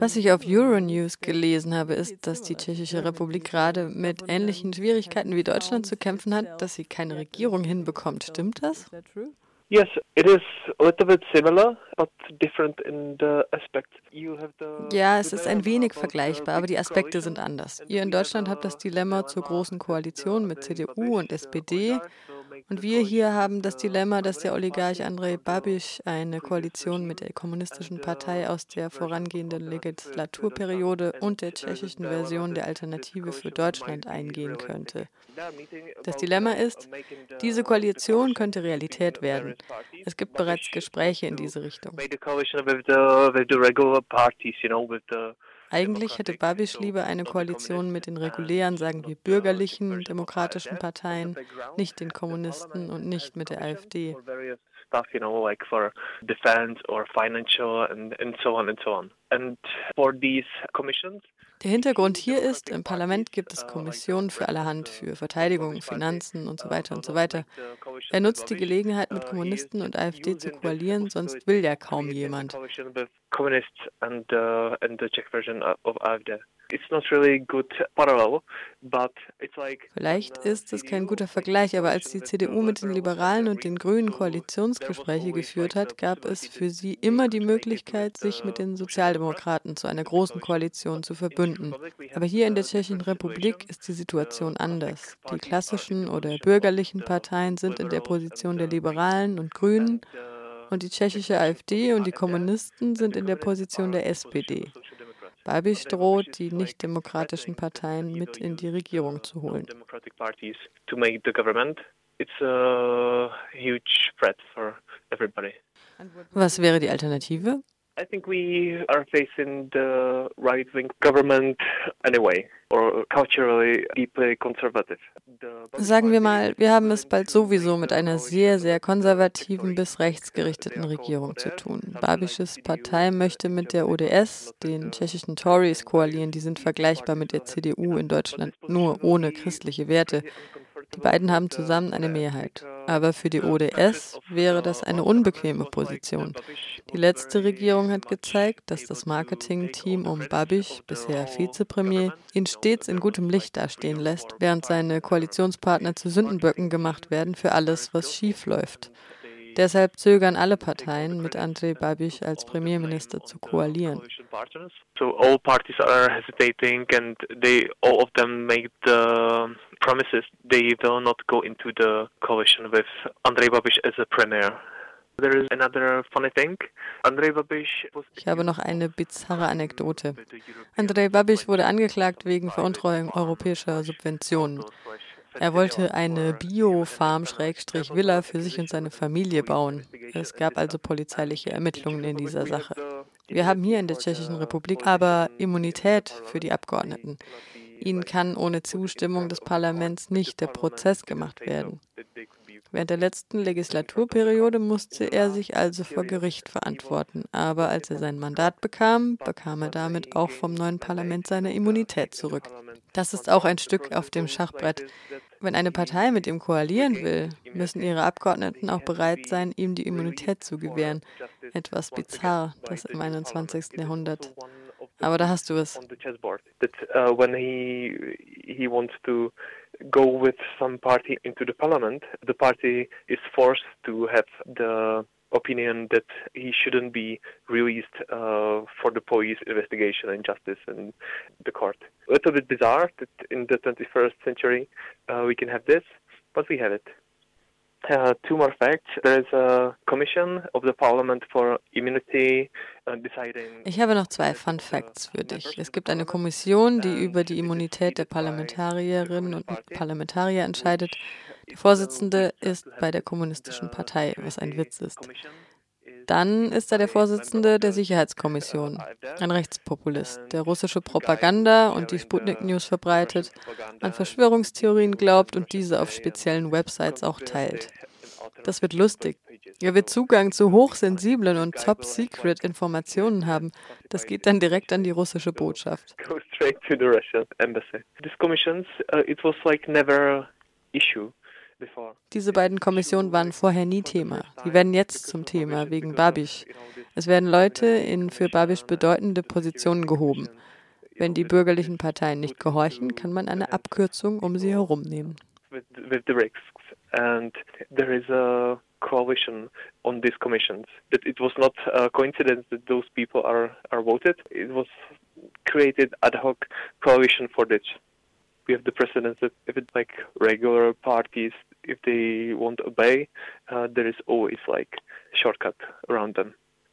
Was ich auf Euronews gelesen habe, ist, dass die Tschechische Republik gerade mit ähnlichen Schwierigkeiten wie Deutschland zu kämpfen hat, dass sie keine Regierung hinbekommt. Stimmt das? Yes, it is a little bit similar, but different in the aspect. Ja, es ist ein wenig vergleichbar, aber die Aspekte sind anders. Ihr in Deutschland habt das Dilemma zur großen Koalition mit CDU und SPD. Und wir hier haben das Dilemma, dass der Oligarch Andrei Babiš eine Koalition mit der Kommunistischen Partei aus der vorangehenden Legislaturperiode und der tschechischen Version der Alternative für Deutschland eingehen könnte. Das Dilemma ist, diese Koalition könnte Realität werden. Es gibt bereits Gespräche in diese Richtung. Eigentlich hätte Babiš lieber eine Koalition mit den regulären, sagen wir bürgerlichen, demokratischen Parteien, nicht den Kommunisten und nicht mit der AfD. Stuff, you know, like for defense or financial and, and so on and so on. And for these commissions, der Hintergrund hier ist, im Parlament gibt es Kommissionen für allerhand, für Verteidigung, Finanzen und so weiter und so weiter. Er nutzt die Gelegenheit, mit Kommunisten und AfD zu koalieren, sonst will ja kaum jemand. Vielleicht ist es kein guter Vergleich, aber als die CDU mit den Liberalen und den Grünen Koalitionsgespräche geführt hat, gab es für sie immer die Möglichkeit, sich mit den Sozialdemokraten zu einer großen Koalition zu verbünden. Aber hier in der Tschechischen Republik ist die Situation anders. Die klassischen oder bürgerlichen Parteien sind in der Position der Liberalen und Grünen und die tschechische AfD und die Kommunisten sind in der Position der SPD. Babiš droht, die nicht-demokratischen Parteien mit in die Regierung zu holen. Was wäre die Alternative? I think we are facing the right-wing government anyway, or culturally deeply conservative. Sagen wir mal, wir haben es bald sowieso mit einer sehr, sehr konservativen bis rechtsgerichteten Regierung zu tun. Babisches Partei möchte mit der ODS, den tschechischen Tories, koalieren. Die sind vergleichbar mit der CDU in Deutschland, nur ohne christliche Werte. Die beiden haben zusammen eine Mehrheit. Aber für die ODS wäre das eine unbequeme Position. Die letzte Regierung hat gezeigt, dass das Marketing-Team um Babiš, bisher Vizepremier, ihn stets in gutem Licht dastehen lässt, während seine Koalitionspartner zu Sündenböcken gemacht werden für alles, was schief läuft. Deshalb zögern alle Parteien, mit Andrej Babiš als Premierminister zu koalieren. So all parties are hesitating and they all of them make the promises they will not go into the coalition with Andrej Babiš as a premier. Ich habe noch eine bizarre Anekdote. Andrej Babiš wurde angeklagt wegen Veruntreuung europäischer Subventionen. Er wollte eine Bio-Farm-Villa für sich und seine Familie bauen. Es gab also polizeiliche Ermittlungen in dieser Sache. Wir haben hier in der Tschechischen Republik aber Immunität für die Abgeordneten. Ihnen kann ohne Zustimmung des Parlaments nicht der Prozess gemacht werden. Während der letzten Legislaturperiode musste er sich also vor Gericht verantworten, aber als er sein Mandat bekam, bekam er damit auch vom neuen Parlament seine Immunität zurück. Das ist auch ein Stück auf dem Schachbrett. Wenn eine Partei mit ihm koalieren will, müssen ihre Abgeordneten auch bereit sein, ihm die Immunität zu gewähren. Etwas bizarr, das im 21. Jahrhundert. Aber da hast du es. Go with some party into the parliament, the party is forced to have the opinion that he shouldn't be released uh, for the police investigation and justice and the court. A little bit bizarre that in the 21st century uh, we can have this, but we have it. Uh, two more facts. There is a commission of the parliament for immunity uh. Ich habe noch zwei Fun Facts für dich. Es gibt eine Kommission, die über die Immunität der Parlamentarierinnen und Parlamentarier entscheidet. Der Vorsitzende ist bei der Kommunistischen Partei, was ein Witz ist. Dann ist er der Vorsitzende der Sicherheitskommission, ein Rechtspopulist, der russische Propaganda und die Sputnik-News verbreitet, an Verschwörungstheorien glaubt und diese auf speziellen Websites auch teilt. Das wird lustig. Er wird Zugang zu hochsensiblen und top-secret Informationen haben. Das geht dann direkt an die russische Botschaft. Go straight to the Russian embassy. These commissions, uh, it was like never issue Diese beiden Kommissionen waren vorher nie Thema. Die werden jetzt zum Thema wegen Babisch. Es werden Leute in für Babisch bedeutende Positionen gehoben. Wenn die bürgerlichen Parteien nicht gehorchen, kann man eine Abkürzung um sie herum nehmen. And there is a coalition on these commissions. That it was not a coincidence that those people are, are voted. It was created ad hoc coalition for this. We have the precedence that if it's like regular parties, if they won't obey, uh, there is always like shortcut around them.